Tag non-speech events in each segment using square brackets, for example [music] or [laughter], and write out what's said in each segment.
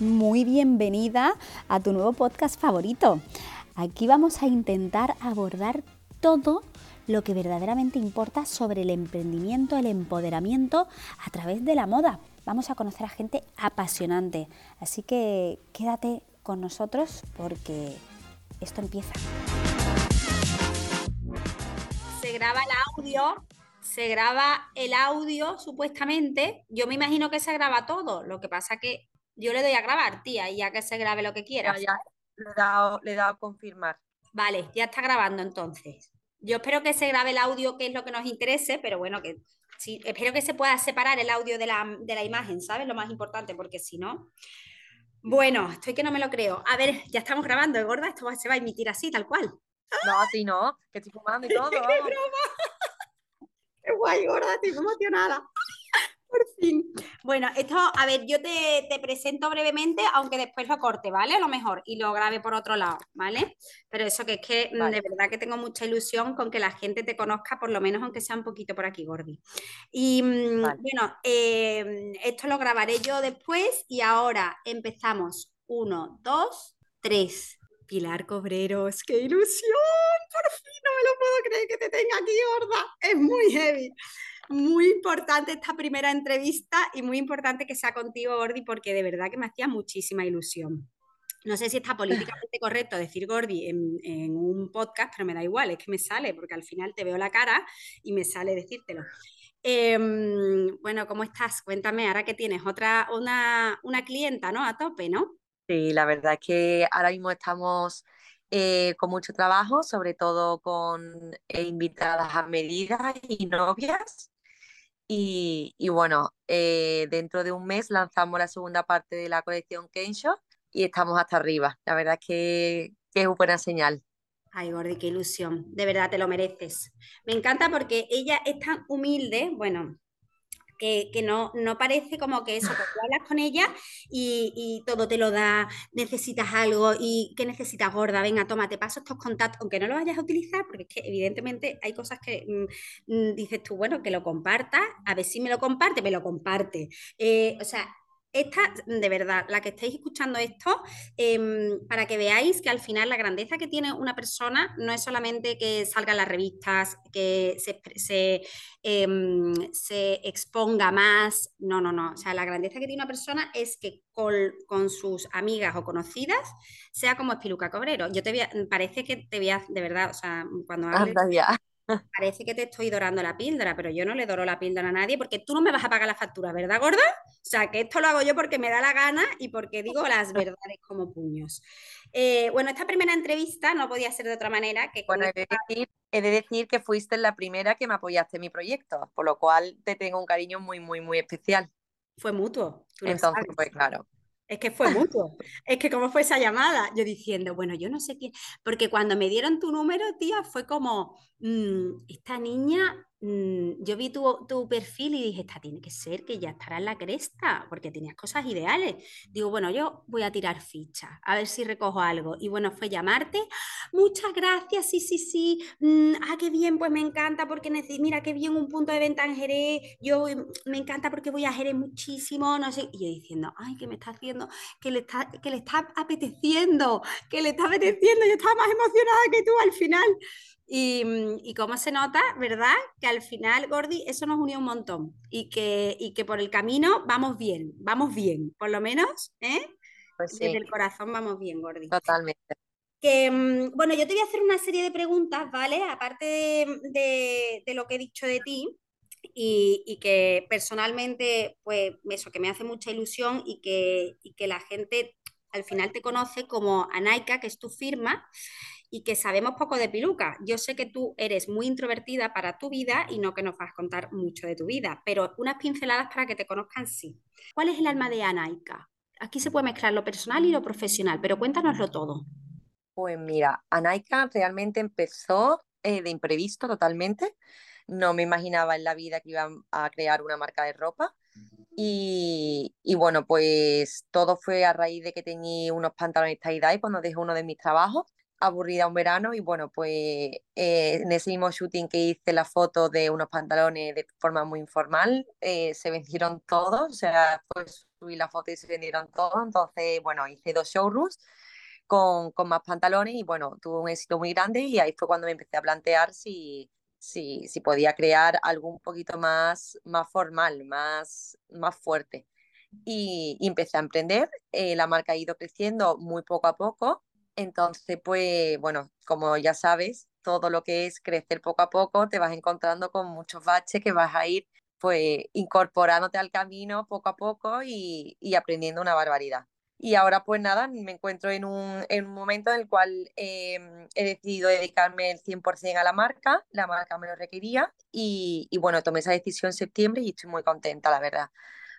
muy bienvenida a tu nuevo podcast favorito. Aquí vamos a intentar abordar todo lo que verdaderamente importa sobre el emprendimiento, el empoderamiento a través de la moda. Vamos a conocer a gente apasionante. Así que quédate con nosotros porque esto empieza. Se graba el audio, se graba el audio supuestamente. Yo me imagino que se graba todo. Lo que pasa que yo le doy a grabar, tía, y ya que se grabe lo que quiera. Ya, le he dado, le he dado a confirmar. Vale, ya está grabando entonces. Yo espero que se grabe el audio, que es lo que nos interese, pero bueno, que sí, espero que se pueda separar el audio de la, de la imagen, ¿sabes? Lo más importante, porque si no. Bueno, estoy que no me lo creo. A ver, ya estamos grabando, ¿eh, gorda? Esto se va a emitir así, tal cual. No, así no, que estoy fumando y [laughs] todo. ¡Qué broma! [laughs] ¡Qué guay, gorda! Estoy emocionada. Bueno, esto, a ver, yo te, presento brevemente, aunque después lo corte, ¿vale? A lo mejor, y lo grabe por otro lado, ¿vale? Pero eso que es que mm, de verdad que tengo mucha ilusión con que la gente te conozca, por lo menos aunque sea un poquito por aquí, Gordi. Y mm, bueno, em, esto lo grabaré yo después y ahora empezamos. Uno, dos, tres. Pilar Cobreros, qué ilusión, por fin no me lo puedo creer que te tenga aquí, gorda, es muy heavy muy importante esta primera entrevista y muy importante que sea contigo, Gordi, porque de verdad que me hacía muchísima ilusión. No sé si está políticamente [laughs] correcto decir Gordi en, un podcast, pero me da igual, es que me sale, porque al final te veo la cara y me sale decírtelo. Em, bueno, ¿cómo estás? Cuéntame, ahora que tienes otra, una, una clienta, ¿no? A tope, ¿no? Sí, la verdad es que ahora mismo estamos eh, con mucho trabajo, sobre todo con eh, invitadas a medidas y novias. Y, bueno, eh, dentro de un mes lanzamos la segunda parte de la colección Kensho y estamos hasta arriba. La verdad es que, que es una buena señal. Ay, Gordi, qué ilusión. De verdad, te lo mereces. Me encanta porque ella es tan humilde. Bueno, que, no, no, parece como que eso, que tú hablas con ella y, todo te lo da, necesitas algo y ¿qué necesitas gorda? Venga, toma, te paso estos contactos, aunque no los vayas a utilizar, porque es que evidentemente hay cosas que mm, mm, dices tú, bueno, que lo compartas, a ver si me lo comparte, me lo comparte. Eh, o sea, esta, de verdad, la que estáis escuchando esto, em, para que veáis que al final la grandeza que tiene una persona no es solamente que salga en las revistas, que se, em, se, exponga más, no, no, no. O sea, la grandeza que tiene una persona es que con, sus amigas o conocidas sea como Espiluca Cobrero. Yo te voy parece que te voy a, de verdad, o sea, cuando hables, Parece que te estoy dorando la píldora, pero yo no le doro la píldora a nadie porque tú no me vas a pagar la factura, ¿verdad, gorda? O sea, que esto lo hago yo porque me da la gana y porque digo las [laughs] verdades como puños. Eh, bueno, esta primera entrevista no podía ser de otra manera que... Bueno, he, de decir, que fuiste la primera que me apoyaste en mi proyecto, por lo cual te tengo un cariño muy, muy, muy especial. Fue mutuo. Entonces, pues claro. Es que fue mutuo. es que cómo fue esa llamada, yo diciendo, bueno, yo no sé quién, porque cuando me dieron tu número, tía, fue como, mm, esta niña yo vi tu, tu, perfil y dije, esta tiene que ser que ya estará en la cresta, porque tenías cosas ideales. Digo, bueno, yo voy a tirar ficha, a ver si recojo algo. Y bueno, fue llamarte, muchas gracias, sí, sí, sí, mm, ah, qué bien, pues me encanta, porque mira, qué bien un punto de venta en Jerez, yo mm, me encanta porque voy a Jerez muchísimo, no sé. Y yo diciendo, ay, ¿qué me está haciendo? Que le está, que le está apeteciendo, que le está apeteciendo, yo estaba más emocionada que tú al final. Y, y, cómo se nota, ¿verdad? Que al final, Gordi, eso nos unió un montón y que, y que por el camino vamos bien, vamos bien, por lo menos, ¿eh? Pues Desde el corazón vamos bien, Gordi. Totalmente. Que, mm, bueno, yo te voy a hacer una serie de preguntas, ¿vale? Aparte de, de, lo que he dicho de ti, y, y, que personalmente, pues eso, que me hace mucha ilusión y que, y que la gente al final te conoce como Anaika, que es tu firma, y que sabemos poco de Piluca. Yo sé que tú eres muy introvertida para tu vida y no que nos vas a contar mucho de tu vida, pero unas pinceladas para que te conozcan sí. ¿Cuál es el alma de Anaika? Aquí se puede mezclar lo personal y lo profesional, pero cuéntanoslo todo. Pues mira, Anaika realmente empezó eh, de imprevisto totalmente. No me imaginaba en la vida que iban a crear una marca de ropa. Y, y, bueno, pues todo fue a raíz de que tenía unos pantalones tie-dye cuando dejé uno de mis trabajos aburrida un verano y bueno, pues eh, en ese mismo shooting que hice la foto de unos pantalones de forma muy informal, eh, se vendieron todos, o sea, pues subí la foto y se vendieron todos, entonces bueno, hice dos showrooms con, con más pantalones y bueno, tuvo un éxito muy grande y ahí fue cuando me empecé a plantear si, si, si podía crear algo un poquito más, más formal, más, más fuerte. Y, y empecé a emprender, eh, la marca ha ido creciendo muy poco a poco entonces, pues bueno, como ya sabes, todo lo que es crecer poco a poco, te vas encontrando con muchos baches que vas a ir pues incorporándote al camino poco a poco y, aprendiendo una barbaridad. Y ahora pues nada, me encuentro en un, en un momento en el cual em, he decidido dedicarme el 100% a la marca, la marca me lo requería y, y bueno, tomé esa decisión en septiembre y estoy muy contenta, la verdad.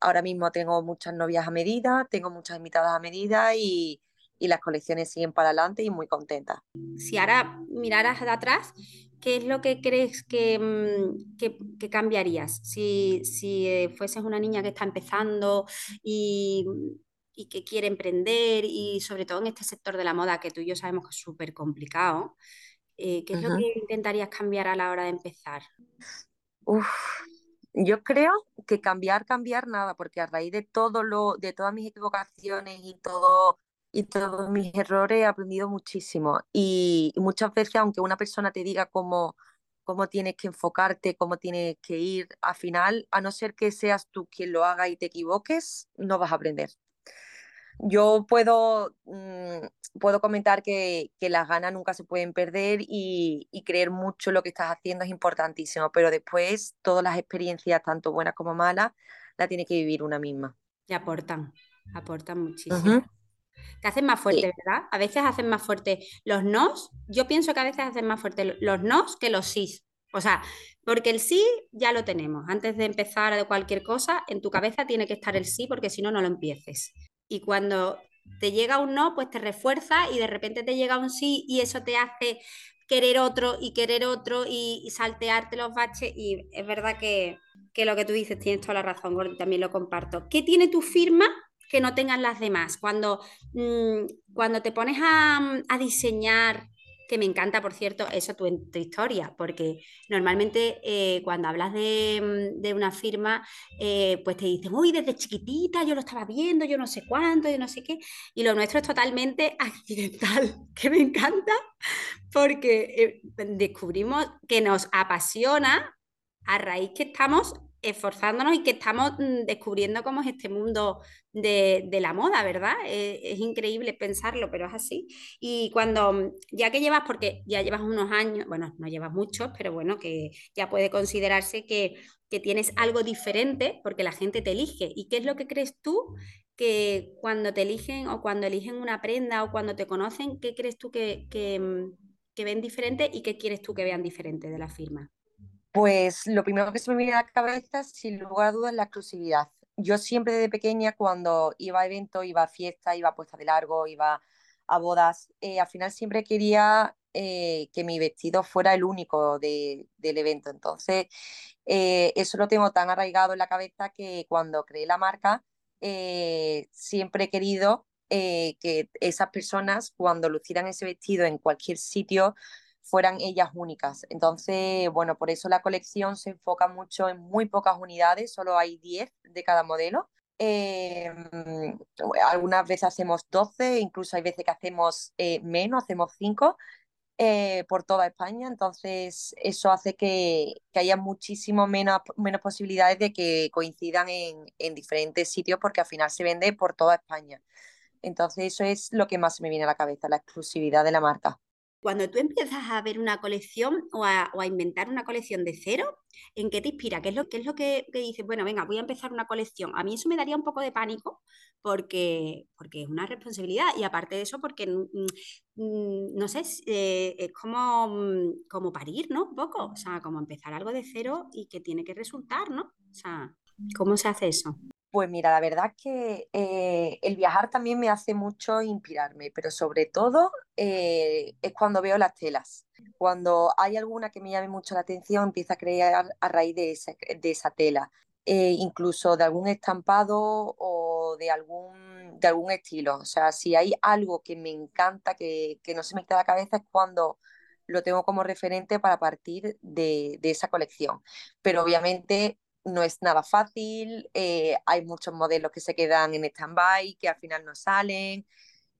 Ahora mismo tengo muchas novias a medida, tengo muchas invitadas a medida y, y las colecciones siguen para adelante y muy contentas. Si ahora miraras de atrás, ¿qué es lo que crees que, mm, que, cambiarías? Si, si eh, fueses una niña que está empezando y, y, que quiere emprender y sobre todo en este sector de la moda que tú y yo sabemos que es súper complicado, eh, ¿qué es lo que intentarías cambiar a la hora de empezar? Uf, yo creo que cambiar, cambiar nada, porque a raíz de todo lo, de todas mis equivocaciones y todo y todos mis errores he aprendido muchísimo. Y, muchas veces, aunque una persona te diga cómo, cómo tienes que enfocarte, cómo tienes que ir, al final, a no ser que seas tú quien lo haga y te equivoques, no vas a aprender. Yo puedo, mm, puedo comentar que, que, las ganas nunca se pueden perder y, y, creer mucho lo que estás haciendo es importantísimo, pero después todas las experiencias, tanto buenas como malas, la tiene que vivir una misma. Y aportan, aportan muchísimo. Te hacen más fuerte, ¿verdad? A veces hacen más fuerte los nos. Yo pienso que a veces hacen más fuerte los nos que los sís. O sea, porque el sí ya lo tenemos. Antes de empezar de cualquier cosa, en tu cabeza tiene que estar el sí, porque si no, no lo empieces. Y cuando te llega un no, pues te refuerza y de repente te llega un sí y eso te hace querer otro y querer otro y, saltearte los baches. Y es verdad que, que, lo que tú dices, tienes toda la razón, Gordy, también lo comparto. ¿Qué tiene tu firma que no tengan las demás. Cuando, mm, cuando te pones a, diseñar, que me encanta, por cierto, eso tu, historia, porque normalmente eh, cuando hablas de, mm, una firma, eh, pues te dicen, uy, desde chiquitita yo lo estaba viendo, yo no sé cuánto, yo no sé qué, y lo nuestro es totalmente [laughs] accidental, que me encanta, porque eh, descubrimos que nos apasiona a raíz que estamos esforzándonos y que estamos mm, descubriendo cómo es este mundo de, la moda, ¿verdad? Eh, es increíble pensarlo, pero es así. Y cuando, mm, ya que llevas, porque ya llevas unos años, bueno, no llevas muchos, pero bueno, que ya puede considerarse que, tienes algo diferente porque la gente te elige. ¿Y qué es lo que crees tú que cuando te eligen o cuando eligen una prenda o cuando te conocen, qué crees tú que, que, mm, que ven diferente y qué quieres tú que vean diferente de la firma? Pues lo primero que se me viene a la cabeza, sin lugar a dudas, es la exclusividad. Yo siempre desde pequeña, cuando iba a eventos, iba a fiestas, iba a puesta de largo, iba a bodas, eh, al final siempre quería eh, que mi vestido fuera el único del evento. Entonces, eh, eso lo tengo tan arraigado en la cabeza que cuando creé la marca, siempre he querido que esas personas, cuando lucieran ese vestido en cualquier sitio, fueran ellas únicas. Entonces, bueno, por eso la colección se enfoca mucho en muy pocas unidades, solo hay 10 de cada modelo. Em, algunas veces hacemos 12, incluso hay veces que hacemos eh, menos, hacemos 5 eh, por toda España, entonces eso hace que, que haya muchísimo menos, menos posibilidades de que coincidan en, en diferentes sitios porque al final se vende por toda España. Entonces eso es lo que más me viene a la cabeza, la exclusividad de la marca. Cuando tú empiezas a ver una colección o a, inventar una colección de cero, ¿en qué te inspira? ¿Qué es lo, es que, dices? Bueno, venga, voy a empezar una colección. A mí eso me daría un poco de pánico porque, porque es una responsabilidad y aparte de eso porque, mm, mm, no sé, eh, es como, mm, como parir, ¿no? Un poco, o sea, como empezar algo de cero y que tiene que resultar, ¿no? O sea, ¿cómo se hace eso? Pues mira, la verdad es que eh, el viajar también me hace mucho inspirarme, pero sobre todo eh, es cuando veo las telas. Cuando hay alguna que me llame mucho la atención, empiezo a crear a raíz de esa, tela, eh, incluso de algún estampado o de algún de algún estilo. O sea, si hay algo que me encanta, que, no se me queda la cabeza, es cuando lo tengo como referente para partir de esa colección. Pero obviamente no es nada fácil, eh, hay muchos modelos que se quedan en stand-by, que al final no salen,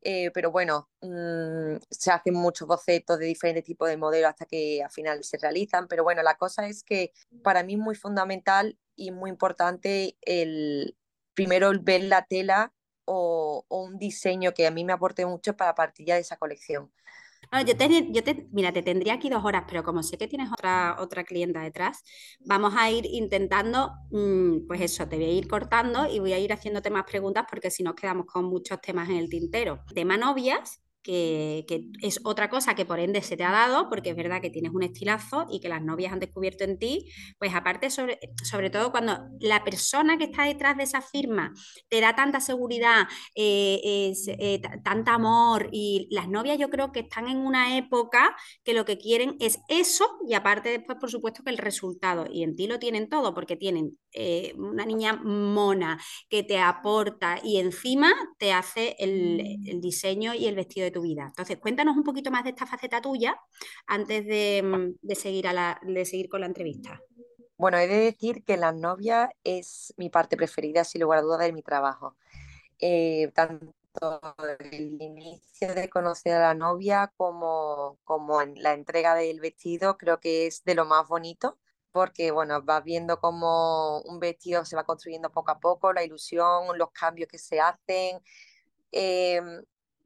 eh, pero bueno, mmm, se hacen muchos bocetos de diferentes tipos de modelos hasta que al final se realizan, pero bueno, la cosa es que para mí es muy fundamental y muy importante el primero el ver la tela o, o un diseño que a mí me aporte mucho para partir ya de esa colección. Yo te, mira, te tendría aquí dos horas, pero como sé que tienes otra, otra clienta detrás, vamos a ir intentando, mmm, pues eso, te voy a ir cortando y voy a ir haciéndote más preguntas porque si nos quedamos con muchos temas en el tintero. Tema novias, que, es otra cosa que por ende se te ha dado, porque es verdad que tienes un estilazo y que las novias han descubierto en ti, pues aparte, sobre, sobre todo cuando la persona que está detrás de esa firma te da tanta seguridad, eh, eh, tanta amor, y las novias yo creo que están en una época que lo que quieren es eso, y aparte después, por supuesto, que el resultado, y en ti lo tienen todo, porque tienen eh, una niña mona que te aporta y encima te hace el, el diseño y el vestido de vida. Entonces, cuéntanos un poquito más de esta faceta tuya antes de, mm, de seguir, a la, de seguir con la entrevista. Bueno, he de decir que la novia es mi parte preferida, sin lugar a dudas, de mi trabajo. Eh, tanto el inicio de conocer a la novia como, en la entrega del vestido, creo que es de lo más bonito, porque bueno, vas viendo cómo un vestido se va construyendo poco a poco, la ilusión, los cambios que se hacen. Eh,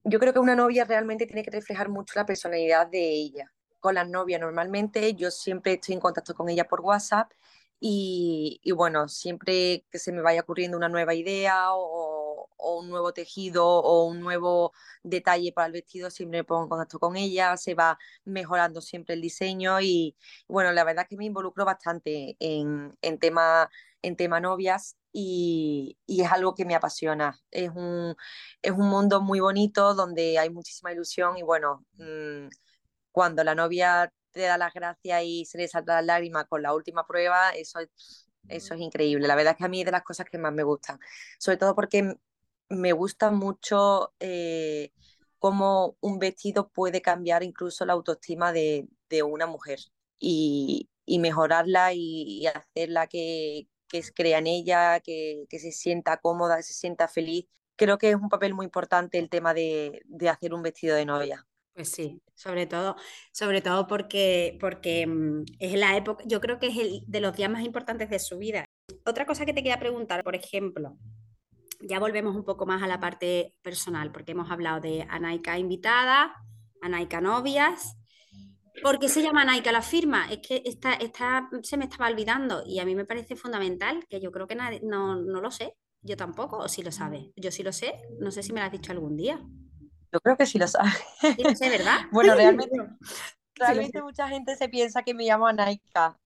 yo creo que una novia realmente tiene que reflejar mucho la personalidad de ella. Con las novias normalmente yo siempre estoy en contacto con ella por WhatsApp y, y bueno, siempre que se me vaya ocurriendo una nueva idea o, o, un nuevo tejido o un nuevo detalle para el vestido, siempre me pongo en contacto con ella, se va mejorando siempre el diseño y bueno, la verdad es que me involucro bastante en, en tema, en tema novias y, y, es algo que me apasiona. Es un, es un mundo muy bonito donde hay muchísima ilusión y bueno, mmm, cuando la novia te da las gracias y se le salta la lágrima con la última prueba, eso, eso es increíble. La verdad es que a mí es de las cosas que más me gustan, sobre todo porque me gusta mucho eh, cómo un vestido puede cambiar incluso la autoestima de, una mujer y, mejorarla y, y hacerla que, que crea en ella, que, que, se sienta cómoda, que se sienta feliz. Creo que es un papel muy importante el tema de, de hacer un vestido de novia. Pues sí, sobre todo, sobre todo porque, porque mm, es la época, yo creo que es el de los días más importantes de su vida. Otra cosa que te quería preguntar, por ejemplo, ya volvemos un poco más a la parte personal, porque hemos hablado de Anaika invitada, Anaika novias, ¿Por qué se llama Nike la firma? Es que esta, esta se me estaba olvidando y a mí me parece fundamental, que yo creo que nadie, no, no lo sé, yo tampoco, o si lo sabe. Yo sí lo sé, no sé si me lo has dicho algún día. Yo creo que sí lo sabe. Sí lo sé, ¿verdad? [laughs] bueno, realmente, [laughs] realmente sí mucha gente se piensa que me llamo Anaika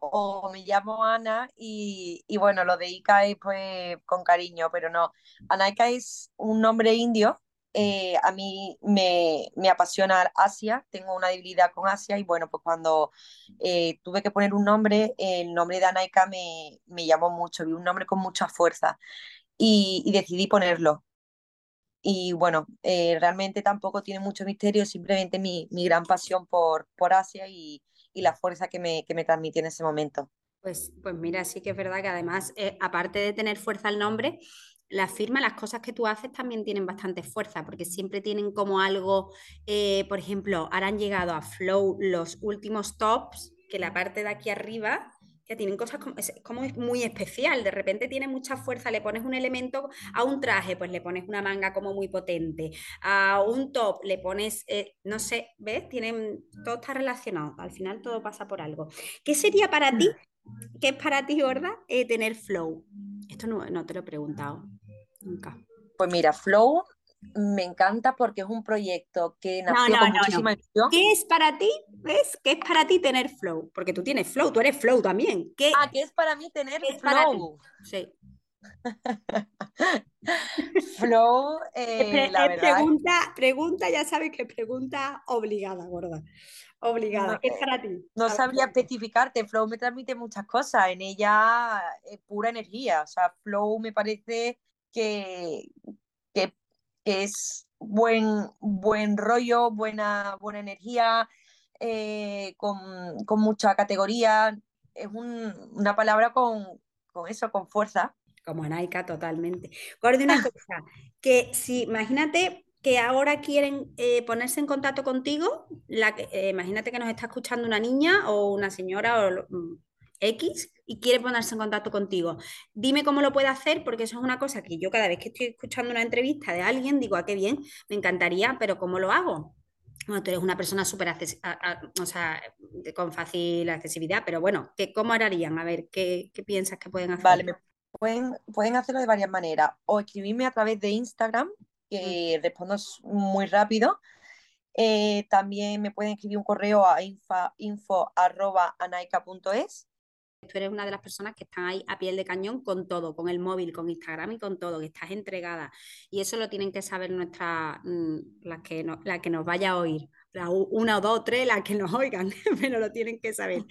o me llamo Ana y, y, bueno, lo de es pues con cariño, pero no. Anaika es un nombre indio eh, a mí me, me, apasiona Asia, tengo una debilidad con Asia y bueno, pues cuando eh, tuve que poner un nombre, el nombre de Anaika me, me llamó mucho, vi un nombre con mucha fuerza y, y decidí ponerlo. Y bueno, eh, realmente tampoco tiene mucho misterio, simplemente mi, mi gran pasión por, por Asia y, y, la fuerza que me, que me transmitió en ese momento. Pues, pues mira, sí que es verdad que además, eh, aparte de tener fuerza el nombre, la firma, las cosas que tú haces también tienen bastante fuerza, porque siempre tienen como algo, eh, por ejemplo, ahora han llegado a Flow los últimos tops, que la parte de aquí arriba ya tienen cosas como, es como muy especial, de repente tiene mucha fuerza, le pones un elemento a un traje, pues le pones una manga como muy potente, a un top le pones, eh, no sé, ¿ves? Tienen, todo está relacionado, al final todo pasa por algo. ¿Qué sería para ti, qué es para ti, gorda, eh, tener flow? Esto no, no te lo he preguntado nunca. Pues mira, Flow me encanta porque es un proyecto que nació no, no, con no, muchísima ilusión. ¿Qué es para ti? ¿Ves? ¿Qué es para ti tener flow? Porque tú tienes flow, tú eres flow también. ¿Qué, ah, ¿qué es para mí tener flow? Sí. [laughs] flow, eh, la verdad. Pregunta, pregunta, ya sabes que pregunta obligada, gorda. Obligada. No, ¿Qué es para ti? No sabría especificarte. Flow me transmite muchas cosas. En ella es pura energía. O sea, Flow me parece que es buen, buen rollo, buena, buena energía, eh, con, con, mucha categoría. Es un, una palabra con, con, eso, con fuerza. Como Anaika, totalmente. Gordi, una [laughs] cosa, que si, imagínate que ahora quieren eh, ponerse en contacto contigo, la, eh, imagínate que nos está escuchando una niña o una señora o mm, X y quiere ponerse en contacto contigo. Dime cómo lo puede hacer, porque eso es una cosa que yo cada vez que estoy escuchando una entrevista de alguien digo, ah, qué bien, me encantaría, pero ¿cómo lo hago? Bueno, tú eres una persona súper, o sea, con fácil accesibilidad, pero bueno, ¿qué, ¿cómo harían? A ver, ¿qué, ¿qué, piensas que pueden hacer? Vale, pueden, pueden hacerlo de varias maneras. O escribirme a través de Instagram, que mm. respondo muy rápido. Eh, también me pueden escribir un correo a info.anaica.es tú eres una de las personas que están ahí a piel de cañón con todo, con el móvil, con Instagram y con todo, que estás entregada. Y eso lo tienen que saber nuestras, mm, las que, no, la que nos vaya a oír una o dos o tres, las que nos oigan, [laughs] pero lo tienen que saber.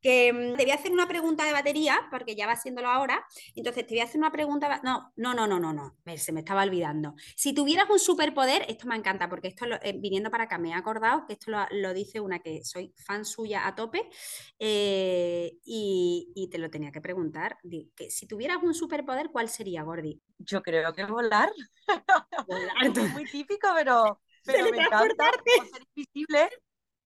Que mm, te voy a hacer una pregunta de batería, porque ya va siéndolo ahora. Entonces te voy a hacer una pregunta. No, no, no, no, no, no. Se me estaba olvidando. Si tuvieras un superpoder, esto me encanta, porque esto eh, viniendo para acá me he acordado que esto lo, dice una que soy fan suya a tope eh, y, te lo tenía que preguntar. Que si tuvieras un superpoder, ¿cuál sería, Gordi? Yo creo que volar. [laughs] volar. es muy típico, pero pero me encanta ser invisible.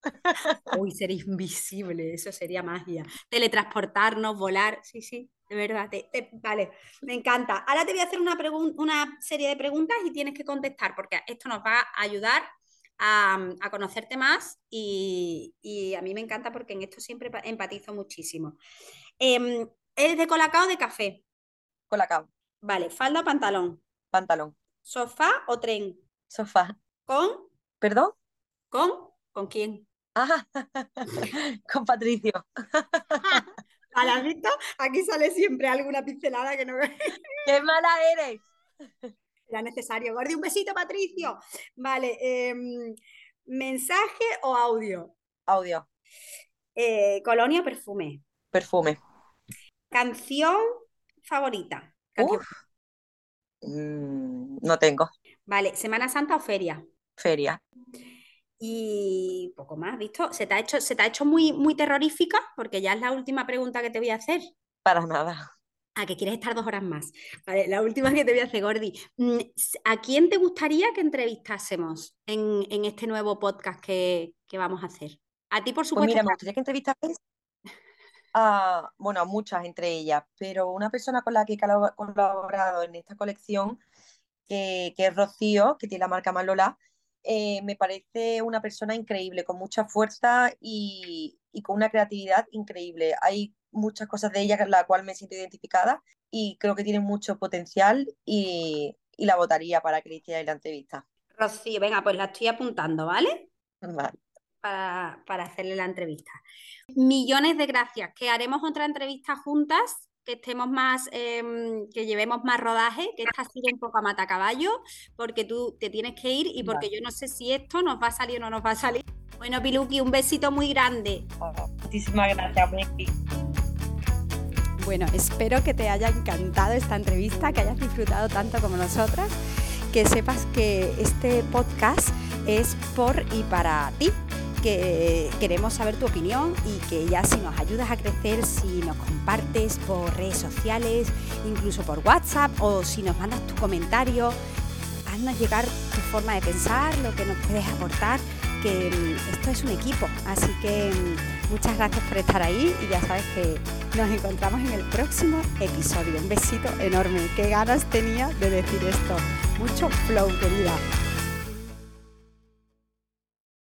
[laughs] Uy, ser invisible, eso sería magia. Teletransportarnos, volar, sí, sí, de verdad. vale, me encanta. Ahora te voy a hacer una, una serie de preguntas y tienes que contestar, porque esto nos va a ayudar a, a conocerte más y, y, a mí me encanta porque en esto siempre empatizo muchísimo. Eh, ¿Eres de colacao o de café? Colacao. Vale, ¿falda o pantalón? Pantalón. ¿Sofá o tren? Sofá. ¿Con? ¿Perdón? ¿Con? ¿Con quién? Ah, [laughs] con Patricio. [laughs] ¿A visto? Aquí sale siempre alguna pincelada que no ve. [laughs] ¡Qué mala eres! Era necesario. Guarde un besito, Patricio. Vale. Em, ¿Mensaje o audio? Audio. Eh, ¿Colonia o perfume? Perfume. ¿Canción favorita? Mm, no tengo. Vale. ¿Semana Santa o feria? Feria. Y poco más, ¿visto? ¿Se te ha hecho, se te ha hecho muy, muy terrorífica? Porque ya es la última pregunta que te voy a hacer. Para nada. ¿A que quieres estar dos horas más? Vale, la última que te voy a hacer, Gordi. Mm, ¿A quién te gustaría que entrevistásemos en, este nuevo podcast que, vamos a hacer? A ti, por pues supuesto. mira, me gustaría que entrevistases a, bueno, a muchas entre ellas, pero una persona con la que he colaborado en esta colección, que, que es Rocío, que tiene la marca Malola, eh, me parece una persona increíble, con mucha fuerza y, con una creatividad increíble. Hay muchas cosas de ella con la cual me siento identificada y creo que tiene mucho potencial y, la votaría para que le hiciera la entrevista. Rocío, venga, pues la estoy apuntando, ¿vale? Vale. Para, para hacerle la entrevista. Millones de gracias, que haremos otra entrevista juntas que estemos más, em, que llevemos más rodaje, que esta siga un poco a matacaballo, porque tú te tienes que ir y porque yo no sé si esto nos va a salir o no nos va a salir. Bueno, Piluki, un besito muy grande. muchísimas gracias, Bueno, espero que te haya encantado esta entrevista, que hayas disfrutado tanto como nosotras, que sepas que este podcast es por y para ti que queremos saber tu opinión y que ya si nos ayudas a crecer, si nos compartes por redes sociales, incluso por WhatsApp o si nos mandas tu comentario, haznos llegar tu forma de pensar, lo que nos puedes aportar, que mm, esto es un equipo. Así que mm, muchas gracias por estar ahí y ya sabes que nos encontramos en el próximo episodio. Un besito enorme. Qué ganas tenía de decir esto. Mucho flow, querida.